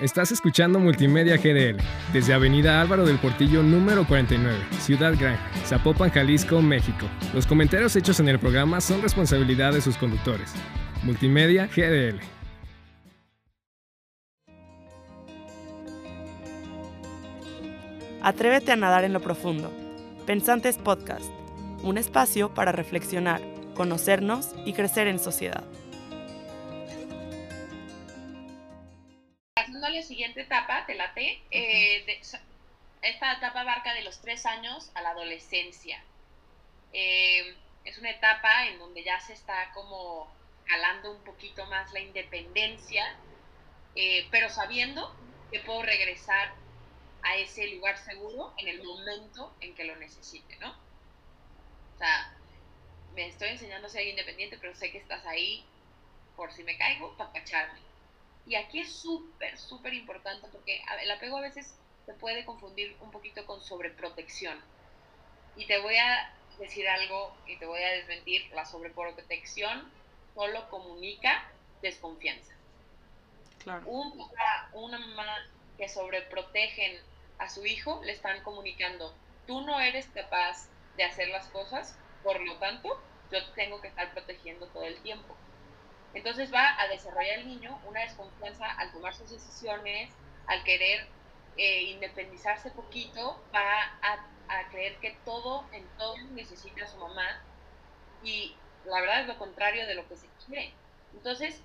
Estás escuchando Multimedia GDL desde Avenida Álvaro del Portillo número 49, Ciudad Gran, Zapopan, Jalisco, México. Los comentarios hechos en el programa son responsabilidad de sus conductores. Multimedia GDL. Atrévete a nadar en lo profundo. Pensantes Podcast, un espacio para reflexionar, conocernos y crecer en sociedad. Pasando a la siguiente etapa, te late. Eh, de- so- esta etapa abarca de los tres años a la adolescencia. Eh, es una etapa en donde ya se está como jalando un poquito más la independencia, eh, pero sabiendo que puedo regresar a ese lugar seguro en el momento en que lo necesite, ¿no? O sea, me estoy enseñando a ser independiente, pero sé que estás ahí por si me caigo, para cacharme. Y aquí es súper, súper importante porque el apego a veces se puede confundir un poquito con sobreprotección. Y te voy a decir algo y te voy a desmentir, la sobreprotección solo comunica desconfianza. Claro. Un papá, una mamá que sobreprotegen a su hijo le están comunicando, tú no eres capaz de hacer las cosas, por lo tanto, yo te tengo que estar protegiendo. Entonces va a desarrollar el niño una desconfianza al tomar sus decisiones, al querer eh, independizarse poquito, va a, a creer que todo, en todo necesita a su mamá y la verdad es lo contrario de lo que se quiere. Entonces,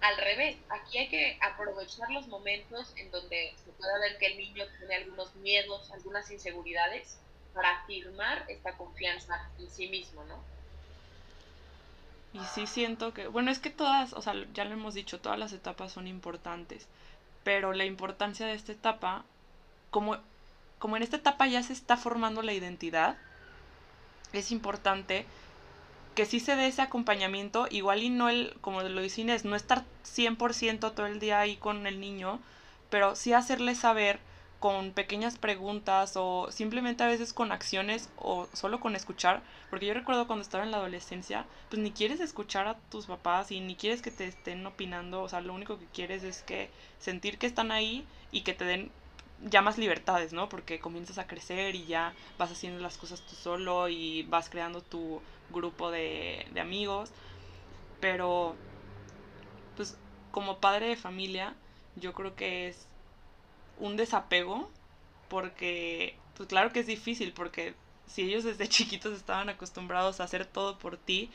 al revés, aquí hay que aprovechar los momentos en donde se pueda ver que el niño tiene algunos miedos, algunas inseguridades, para afirmar esta confianza en sí mismo, ¿no? Y sí siento que, bueno, es que todas, o sea, ya lo hemos dicho, todas las etapas son importantes, pero la importancia de esta etapa, como, como en esta etapa ya se está formando la identidad, es importante que sí se dé ese acompañamiento, igual y no el, como lo dice Inés, no estar 100% todo el día ahí con el niño, pero sí hacerle saber con pequeñas preguntas o simplemente a veces con acciones o solo con escuchar, porque yo recuerdo cuando estaba en la adolescencia, pues ni quieres escuchar a tus papás y ni quieres que te estén opinando, o sea, lo único que quieres es que sentir que están ahí y que te den ya más libertades, ¿no? Porque comienzas a crecer y ya vas haciendo las cosas tú solo y vas creando tu grupo de, de amigos, pero pues como padre de familia, yo creo que es un desapego porque pues claro que es difícil porque si ellos desde chiquitos estaban acostumbrados a hacer todo por ti,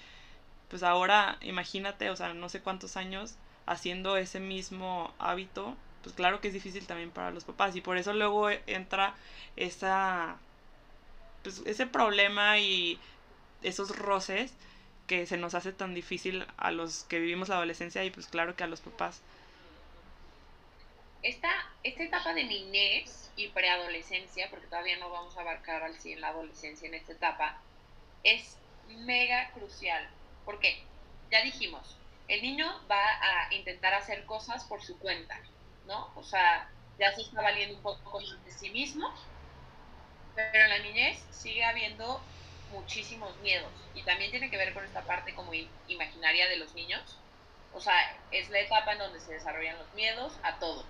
pues ahora imagínate, o sea, no sé cuántos años haciendo ese mismo hábito, pues claro que es difícil también para los papás y por eso luego entra esa pues ese problema y esos roces que se nos hace tan difícil a los que vivimos la adolescencia y pues claro que a los papás. Esta, esta etapa de niñez y preadolescencia, porque todavía no vamos a abarcar al 100 la adolescencia en esta etapa, es mega crucial. Porque ya dijimos, el niño va a intentar hacer cosas por su cuenta, ¿no? O sea, ya se está valiendo un poco de sí mismo, pero en la niñez sigue habiendo muchísimos miedos y también tiene que ver con esta parte como imaginaria de los niños. O sea, es la etapa en donde se desarrollan los miedos a todo,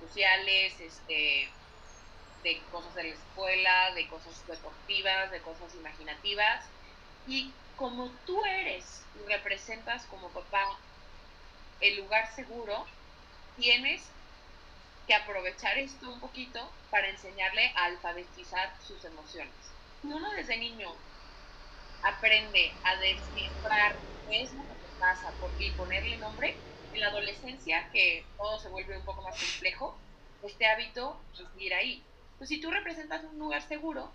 sociales, este, de cosas de la escuela, de cosas deportivas, de cosas imaginativas. Y como tú eres y representas como papá el lugar seguro, tienes que aprovechar esto un poquito para enseñarle a alfabetizar sus emociones. Si uno desde niño aprende a descifrar qué es lo que pasa y ponerle nombre, en la adolescencia, que todo se vuelve un poco más complejo, este hábito es ir ahí. Pues si tú representas un lugar seguro,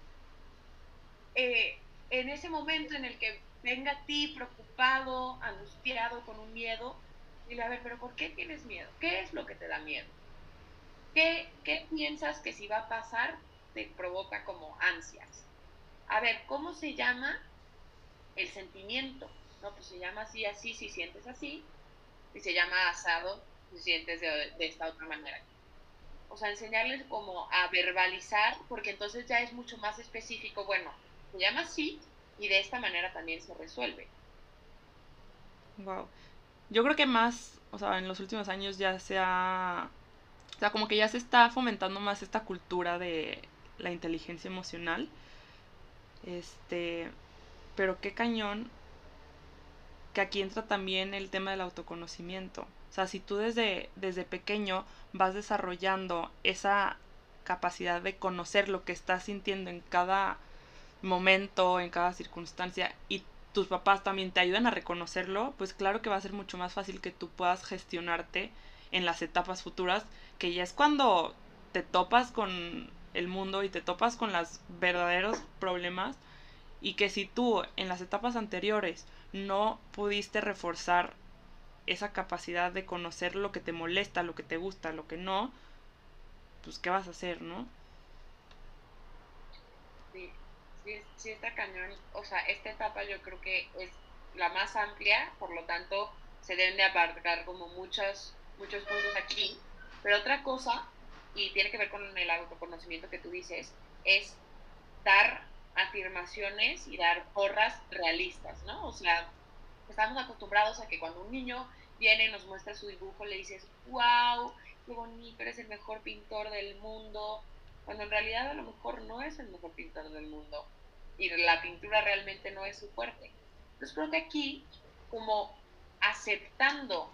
eh, en ese momento en el que venga a ti preocupado, angustiado, con un miedo, dile, a ver, pero ¿por qué tienes miedo? ¿Qué es lo que te da miedo? ¿Qué, qué piensas que si va a pasar te provoca como ansias? A ver, ¿cómo se llama el sentimiento? No, pues se llama así, así, si sientes así, y se llama asado, si sientes de, de esta otra manera. O sea, enseñarles como a verbalizar, porque entonces ya es mucho más específico, bueno, se llama así y de esta manera también se resuelve. Wow. Yo creo que más, o sea, en los últimos años ya se ha O sea, como que ya se está fomentando más esta cultura de la inteligencia emocional. Este, pero qué cañón que aquí entra también el tema del autoconocimiento. O sea, si tú desde, desde pequeño vas desarrollando esa capacidad de conocer lo que estás sintiendo en cada momento, en cada circunstancia, y tus papás también te ayudan a reconocerlo, pues claro que va a ser mucho más fácil que tú puedas gestionarte en las etapas futuras, que ya es cuando te topas con el mundo y te topas con los verdaderos problemas, y que si tú en las etapas anteriores no pudiste reforzar esa capacidad de conocer lo que te molesta, lo que te gusta, lo que no, pues ¿qué vas a hacer, no? Sí, sí, sí está cañón. O sea, esta etapa yo creo que es la más amplia, por lo tanto se deben de abarcar como muchos, muchos puntos aquí. Pero otra cosa, y tiene que ver con el autoconocimiento que tú dices, es dar afirmaciones y dar porras realistas, ¿no? O sea, estamos acostumbrados a que cuando un niño viene y nos muestra su dibujo, le dices, wow, qué bonito, eres el mejor pintor del mundo, cuando en realidad a lo mejor no es el mejor pintor del mundo y la pintura realmente no es su fuerte. Entonces creo que aquí, como aceptando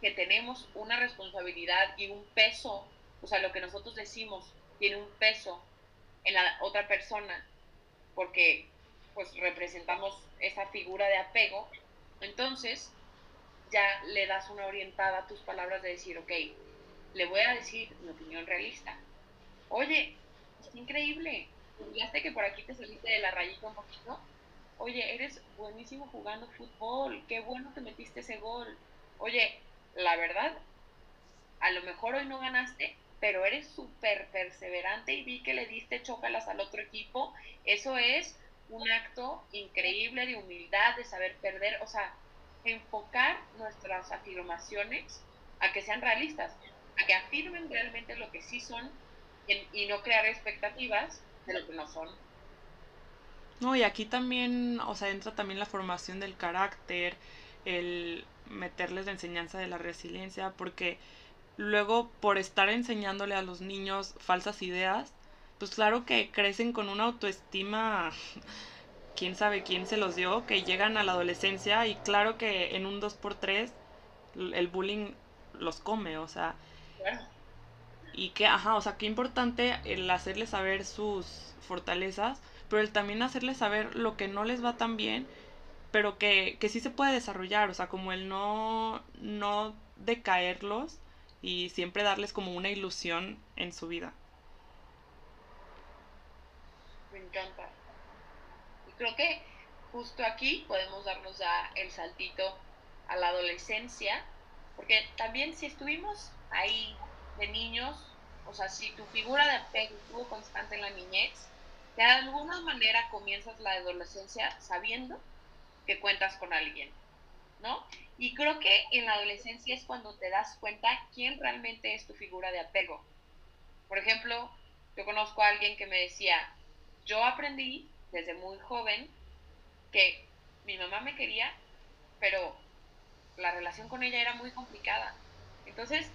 que tenemos una responsabilidad y un peso, o sea, lo que nosotros decimos tiene un peso en la otra persona, porque pues representamos esa figura de apego, entonces ya le das una orientada a tus palabras de decir, ok, le voy a decir mi opinión realista. Oye, es increíble. sé que por aquí te saliste de la rayita un poquito? Oye, eres buenísimo jugando fútbol. Qué bueno que metiste ese gol. Oye, la verdad, a lo mejor hoy no ganaste, pero eres súper perseverante y vi que le diste chócalas al otro equipo. Eso es un acto increíble de humildad, de saber perder. O sea, enfocar nuestras afirmaciones a que sean realistas a que afirmen realmente lo que sí son y, no crear expectativas de lo que no son. No, y aquí también, o sea, entra también la formación del carácter, el meterles la enseñanza de la resiliencia, porque luego por estar enseñándole a los niños falsas ideas, pues claro que crecen con una autoestima, quién sabe quién se los dio, que llegan a la adolescencia y claro que en un 2x3 el bullying los come, o sea, y que, ajá, o sea, qué importante el hacerles saber sus fortalezas, pero el también hacerles saber lo que no les va tan bien, pero que, que sí se puede desarrollar, o sea, como el no, no decaerlos y siempre darles como una ilusión en su vida. Me encanta. Y creo que justo aquí podemos darnos ya el saltito a la adolescencia, porque también si estuvimos ahí de niños, o sea, si tu figura de apego estuvo constante en la niñez, de alguna manera comienzas la adolescencia sabiendo que cuentas con alguien, ¿no? Y creo que en la adolescencia es cuando te das cuenta quién realmente es tu figura de apego. Por ejemplo, yo conozco a alguien que me decía, yo aprendí desde muy joven que mi mamá me quería, pero la relación con ella era muy complicada. Entonces,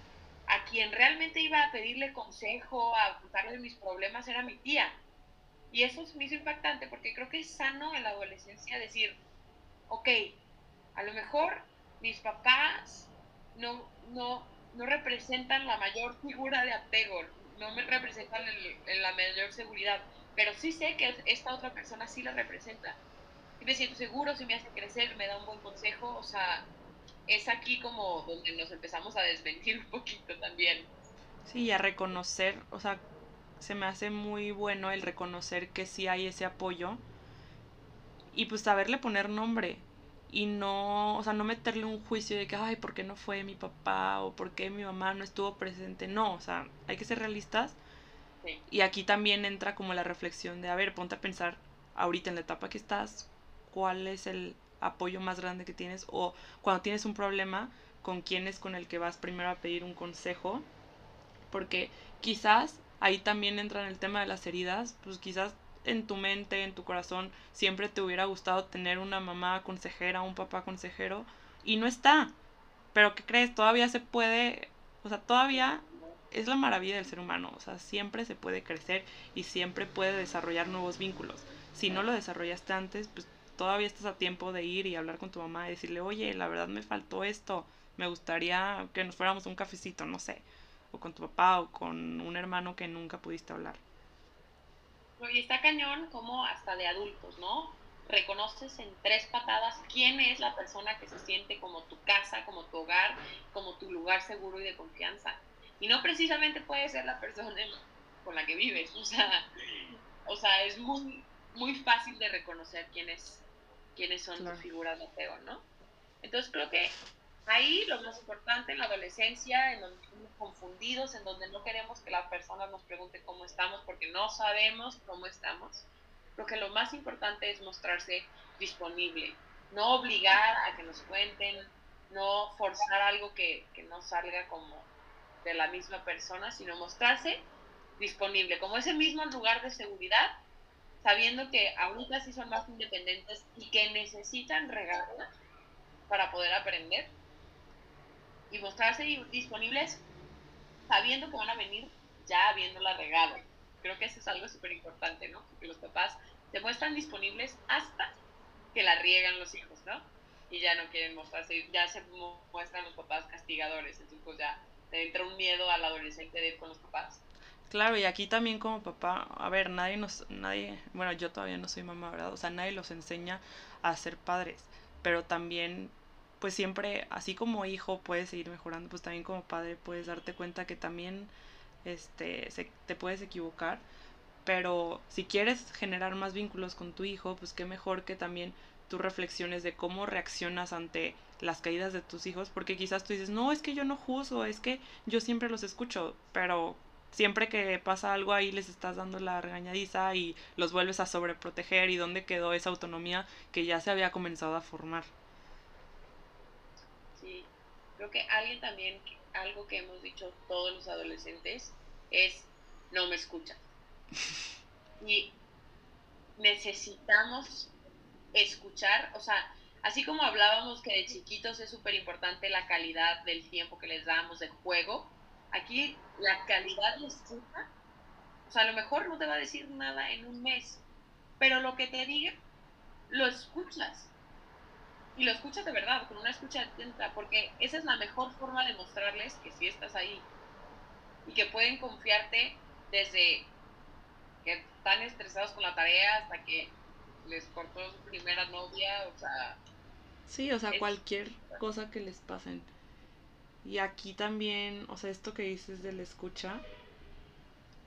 a quien realmente iba a pedirle consejo, a contarle mis problemas, era mi tía. Y eso me hizo impactante porque creo que es sano en la adolescencia decir, ok, a lo mejor mis papás no, no, no representan la mayor figura de apego, no me representan en la mayor seguridad, pero sí sé que esta otra persona sí la representa. Y me siento seguro, si me hace crecer, me da un buen consejo, o sea, es aquí como donde nos empezamos a desmentir un poquito también. Sí, a reconocer, o sea, se me hace muy bueno el reconocer que sí hay ese apoyo y pues saberle poner nombre y no, o sea, no meterle un juicio de que, ay, ¿por qué no fue mi papá o por qué mi mamá no estuvo presente? No, o sea, hay que ser realistas. Y aquí también entra como la reflexión de, a ver, ponte a pensar ahorita en la etapa que estás, cuál es el apoyo más grande que tienes o cuando tienes un problema, con quién es con el que vas primero a pedir un consejo, porque quizás ahí también entra en el tema de las heridas, pues quizás en tu mente, en tu corazón, siempre te hubiera gustado tener una mamá consejera, un papá consejero, y no está. Pero ¿qué crees? Todavía se puede, o sea, todavía es la maravilla del ser humano, o sea, siempre se puede crecer y siempre puede desarrollar nuevos vínculos. Si no lo desarrollaste antes, pues todavía estás a tiempo de ir y hablar con tu mamá y decirle, oye, la verdad me faltó esto, me gustaría que nos fuéramos a un cafecito, no sé, o con tu papá o con un hermano que nunca pudiste hablar. Y está cañón como hasta de adultos, ¿no? Reconoces en tres patadas quién es la persona que se siente como tu casa, como tu hogar, como tu lugar seguro y de confianza. Y no precisamente puede ser la persona con la que vives. O sea, o sea es muy, muy fácil de reconocer quiénes, quiénes son tus figuras de apego, ¿no? Entonces creo que ahí lo más importante en la adolescencia, en donde estamos confundidos, en donde no queremos que la persona nos pregunte cómo estamos porque no sabemos cómo estamos, creo que lo más importante es mostrarse disponible, no obligar a que nos cuenten, no forzar algo que, que no salga como de la misma persona, sino mostrarse disponible, como ese mismo lugar de seguridad, sabiendo que ahorita sí son más independientes y que necesitan regarla para poder aprender y mostrarse disponibles sabiendo que van a venir ya habiéndola regado. Creo que eso es algo súper importante, ¿no? Que los papás se muestran disponibles hasta que la riegan los hijos, ¿no? Y ya no quieren mostrarse, ya se muestran los papás castigadores, entonces pues ya entra un miedo al adolescente de ir con los papás. Claro, y aquí también como papá, a ver, nadie nos, nadie, bueno, yo todavía no soy mamá, ¿verdad? O sea, nadie los enseña a ser padres, pero también pues siempre, así como hijo puedes seguir mejorando, pues también como padre puedes darte cuenta que también este, se, te puedes equivocar. Pero si quieres generar más vínculos con tu hijo, pues qué mejor que también tú reflexiones de cómo reaccionas ante las caídas de tus hijos, porque quizás tú dices, no, es que yo no juzgo, es que yo siempre los escucho, pero siempre que pasa algo ahí les estás dando la regañadiza y los vuelves a sobreproteger y dónde quedó esa autonomía que ya se había comenzado a formar. Creo que alguien también, algo que hemos dicho todos los adolescentes es, no me escucha. Y necesitamos escuchar, o sea, así como hablábamos que de chiquitos es súper importante la calidad del tiempo que les damos de juego, aquí la calidad de escucha, o sea, a lo mejor no te va a decir nada en un mes, pero lo que te diga, lo escuchas y lo escuchas de verdad, con una escucha atenta, porque esa es la mejor forma de mostrarles que sí estás ahí y que pueden confiarte desde que están estresados con la tarea hasta que les cortó su primera novia, o sea... Sí, o sea, cualquier cosa que les pasen. Y aquí también, o sea, esto que dices de la escucha,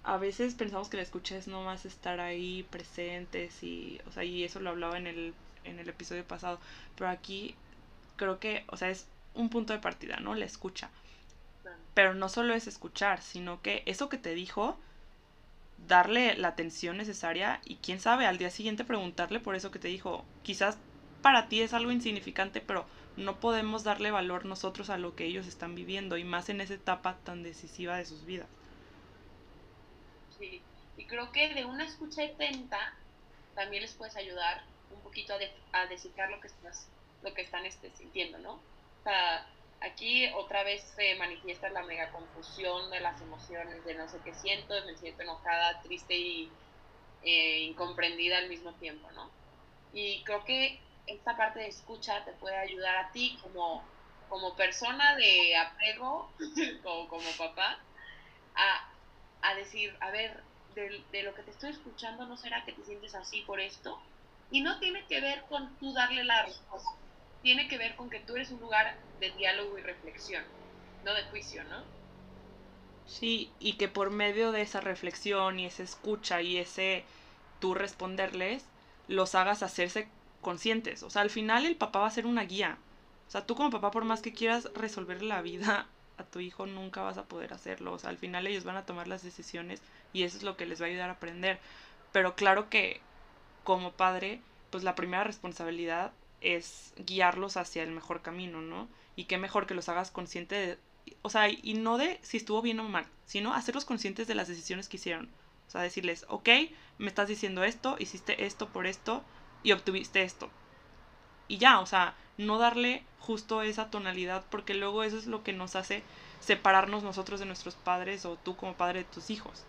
a veces pensamos que la escucha es nomás estar ahí presentes y, o sea, y eso lo hablaba en el en el episodio pasado, pero aquí creo que, o sea, es un punto de partida, ¿no? La escucha. Pero no solo es escuchar, sino que eso que te dijo, darle la atención necesaria y quién sabe, al día siguiente preguntarle por eso que te dijo. Quizás para ti es algo insignificante, pero no podemos darle valor nosotros a lo que ellos están viviendo y más en esa etapa tan decisiva de sus vidas. Sí, y creo que de una escucha atenta también les puedes ayudar un poquito a, a descifrar lo que, estás, lo que están este, sintiendo, ¿no? O sea, aquí otra vez se manifiesta la mega confusión de las emociones, de no sé qué siento, me siento enojada, triste y eh, incomprendida al mismo tiempo, ¿no? Y creo que esta parte de escucha te puede ayudar a ti como, como persona de apego, como, como papá, a, a decir, a ver, de, de, lo que te estoy escuchando, ¿no será que te sientes así por esto? Y no tiene que ver con tú darle la respuesta, tiene que ver con que tú eres un lugar de diálogo y reflexión, no de juicio, ¿no? Sí, y que por medio de esa reflexión y esa escucha y ese tú responderles, los hagas hacerse conscientes. O sea, al final el papá va a ser una guía. O sea, tú como papá, por más que quieras resolver la vida a tu hijo, nunca vas a poder hacerlo. O sea, al final ellos van a tomar las decisiones y eso es lo que les va a ayudar a aprender. Pero claro que como padre, pues la primera responsabilidad es guiarlos hacia el mejor camino, ¿no? Y qué mejor que los hagas consciente de, o sea, y no de si estuvo bien o mal, sino hacerlos conscientes de las decisiones que hicieron. O sea, decirles, ok, me estás diciendo esto, hiciste esto por esto y obtuviste esto. Y ya, o sea, no darle justo esa tonalidad porque luego eso es lo que nos hace separarnos nosotros de nuestros padres o tú como padre de tus hijos.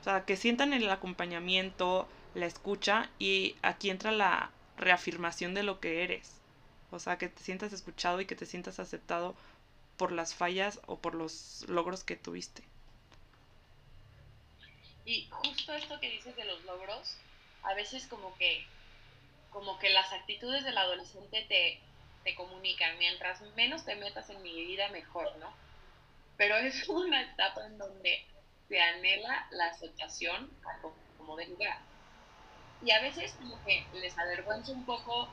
O sea, que sientan el acompañamiento, la escucha y aquí entra la reafirmación de lo que eres. O sea, que te sientas escuchado y que te sientas aceptado por las fallas o por los logros que tuviste. Y justo esto que dices de los logros, a veces como que, como que las actitudes del adolescente te, te comunican. Mientras menos te metas en mi vida, mejor, ¿no? Pero es una etapa en donde se anhela la aceptación como de lugar. Y a veces como que les avergüenza un poco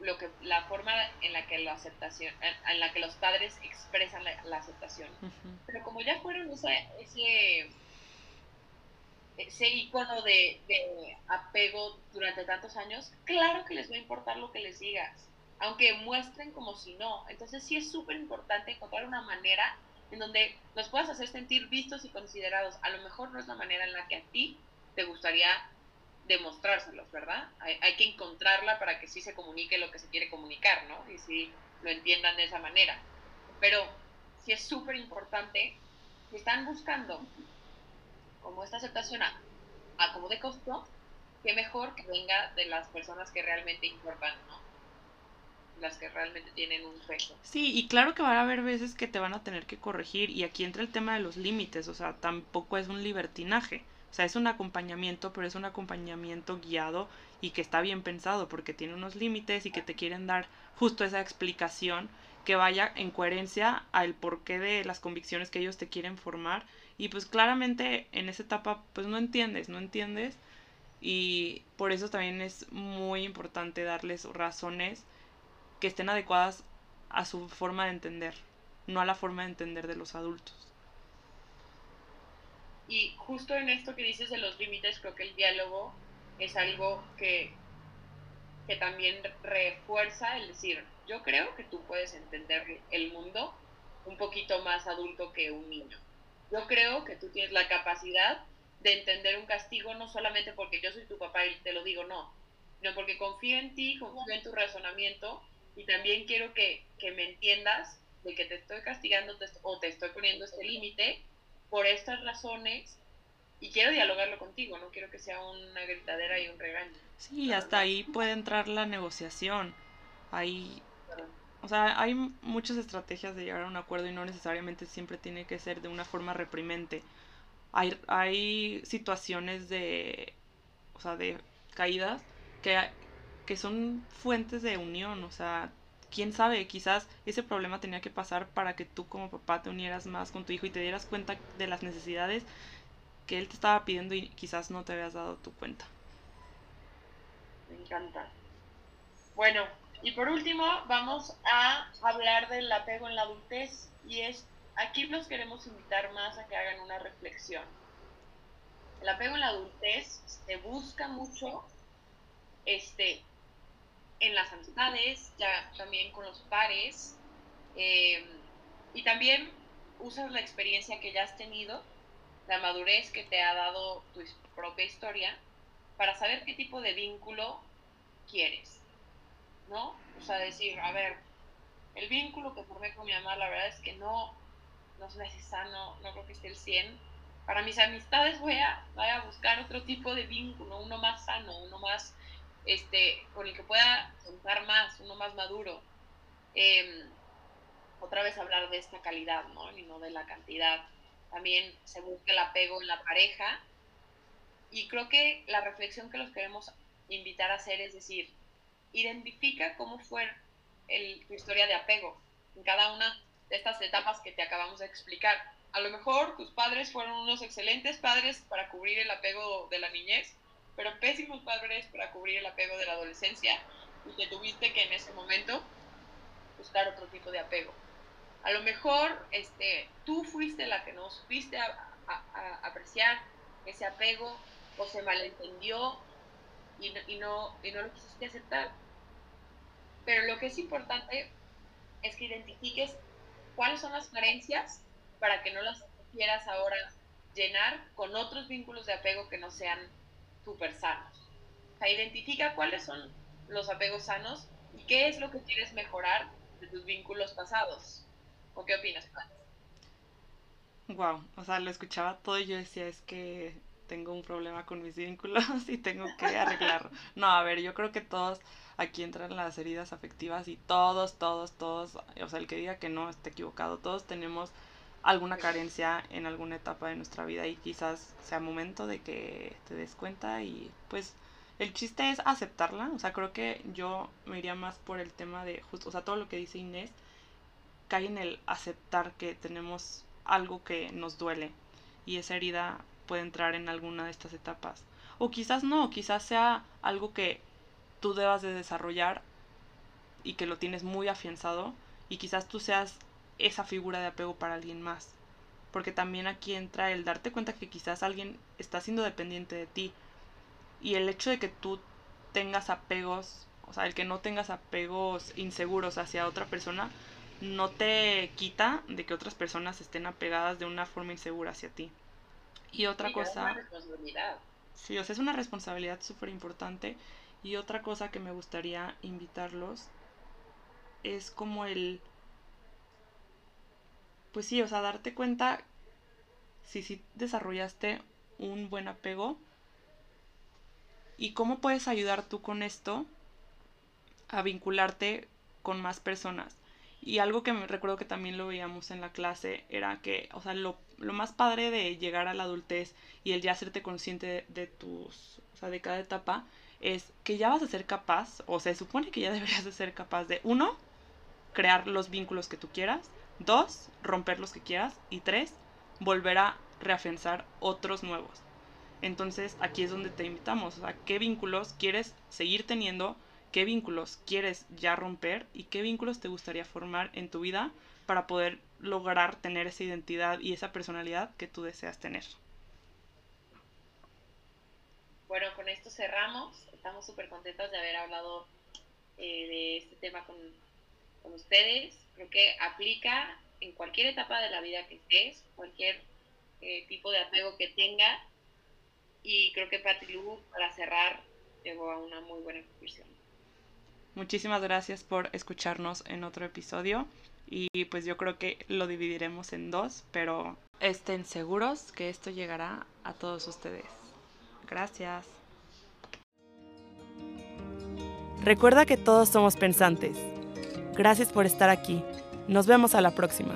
lo que la forma en la que la aceptación en la que los padres expresan la, aceptación. Pero como ya fueron ese ese ese icono de, de, apego durante tantos años claro que les va a importar lo que les digas aunque muestren como si no. Entonces sí es súper importante encontrar una manera en donde los puedas hacer sentir vistos y considerados. A lo mejor no es la manera en la que a ti te gustaría demostrárselos, ¿verdad? Hay, que encontrarla para que sí se comunique lo que se quiere comunicar, ¿no? Y sí lo entiendan de esa manera. Pero sí es súper importante, si están buscando como esta aceptación a, como de costo, que mejor que venga de las personas que realmente importan, ¿no? Las que realmente tienen un peso. Sí, y claro que va a haber veces que te van a tener que corregir, y aquí entra el tema de los límites, o sea, tampoco es un libertinaje o sea, es un acompañamiento, pero es un acompañamiento guiado y que está bien pensado porque tiene unos límites y que te quieren dar justo esa explicación que vaya en coherencia al porqué de las convicciones que ellos te quieren formar. Y pues claramente en esa etapa pues no entiendes, no entiendes. Y por eso también es muy importante darles razones que estén adecuadas a su forma de entender, no a la forma de entender de los adultos. Y justo en esto que dices de los límites, creo que el diálogo es algo que, que también refuerza el decir, yo creo que tú puedes entender el mundo un poquito más adulto que un niño. Yo creo que tú tienes la capacidad de entender un castigo no solamente porque yo soy tu papá y te lo digo, no, sino porque confío en ti, confío en tu razonamiento y también quiero que, que me entiendas de que te estoy castigando o te estoy poniendo este límite por estas razones y quiero dialogarlo contigo, no quiero que sea una gritadera y un regaño. Sí, hasta ahí puede entrar la negociación. Ahí, o sea, hay muchas estrategias de llegar a un acuerdo y no necesariamente siempre tiene que ser de una forma reprimente. Hay, hay situaciones de, o sea, de caídas que, que son fuentes de unión, o sea, quién sabe, quizás ese problema tenía que pasar para que tú como papá te unieras más con tu hijo y te dieras cuenta de las necesidades que él te estaba pidiendo y quizás no te habías dado tu cuenta. Me encanta. Bueno, y por último vamos a hablar del apego en la adultez y es aquí los queremos invitar más a que hagan una reflexión. El apego en la adultez se busca mucho este en las amistades, ya también con los pares, eh, y también usas la experiencia que ya has tenido, la madurez que te ha dado tu propia historia, para saber qué tipo de vínculo quieres, ¿no? O sea, decir, a ver, el vínculo que formé con mi mamá, la verdad es que no, no sé si sano, no creo que esté el 100. Para mis amistades voy a, voy a buscar otro tipo de vínculo, uno más sano, uno más este, con el que pueda contar más, uno más maduro. Em, otra vez hablar de esta calidad, ¿no? Y no de la cantidad. También se busca el apego en la pareja. Y creo que la reflexión que los queremos invitar a hacer es decir, identifica cómo fue el, tu historia de apego en cada una de estas etapas que te acabamos de explicar. A lo mejor tus padres fueron unos excelentes padres para cubrir el apego de la niñez, pero pésimos padres para cubrir el apego de la adolescencia y que tuviste que en ese momento buscar otro tipo de apego. A lo mejor este, tú fuiste la que no supiste apreciar ese apego o se malentendió y no, y, no, y no lo quisiste aceptar. Pero lo que es importante es que identifiques cuáles son las carencias para que no las quieras ahora llenar con otros vínculos de apego que no sean súper sanos. O sea, identifica cuáles son los apegos sanos y qué es lo que quieres mejorar de tus vínculos pasados. ¿O qué opinas? Wow, o sea, lo escuchaba todo y yo decía, es que tengo un problema con mis vínculos y tengo que arreglarlo. No, a ver, yo creo que todos aquí entran las heridas afectivas y todos, todos, todos, o sea, el que diga que no esté equivocado, todos tenemos alguna carencia en alguna etapa de nuestra vida y quizás sea momento de que te des cuenta y pues el chiste es aceptarla, o sea, creo que yo me iría más por el tema de justo, o sea, todo lo que dice Inés cae en el aceptar que tenemos algo que nos duele y esa herida puede entrar en alguna de estas etapas. O quizás no, quizás sea algo que tú debas de desarrollar y que lo tienes muy afianzado y quizás tú seas esa figura de apego para alguien más. Porque también aquí entra el darte cuenta que quizás alguien está siendo dependiente de ti. Y el hecho de que tú tengas apegos, o sea, el que no tengas apegos inseguros hacia otra persona, no te quita de que otras personas estén apegadas de una forma insegura hacia ti. Y otra cosa... Es una responsabilidad. Sí, o sea, es una responsabilidad súper importante. Y otra cosa que me gustaría invitarlos es como el pues sí, o sea, darte cuenta si sí desarrollaste un buen apego y cómo puedes ayudar tú con esto a vincularte con más personas. Y algo que me recuerdo que también lo veíamos en la clase era que, o sea, lo, más padre de llegar a la adultez y el ya hacerte consciente de, de, tus, o sea, de cada etapa, es que ya vas a ser capaz, o se supone que ya deberías de ser capaz de, uno, crear los vínculos que tú quieras, Dos, romper los que quieras. Y tres, volver a reafianzar otros nuevos. Entonces aquí es donde te invitamos. a ¿qué vínculos quieres seguir teniendo? ¿Qué vínculos quieres ya romper? ¿Y qué vínculos te gustaría formar en tu vida para poder lograr tener esa identidad y esa personalidad que tú deseas tener? Bueno, con esto cerramos. Estamos súper contentos de haber hablado eh, de este tema con, con ustedes creo que aplica en cualquier etapa de la vida que estés, cualquier eh, tipo de apego que tenga. Y creo que Patti Lu, para cerrar, llegó a una muy buena conclusión. Muchísimas gracias por escucharnos en otro episodio. Y pues yo creo que lo dividiremos en dos, pero estén seguros que esto llegará a todos ustedes. Gracias. Recuerda que todos somos pensantes Gracias por estar aquí. Nos vemos a la próxima.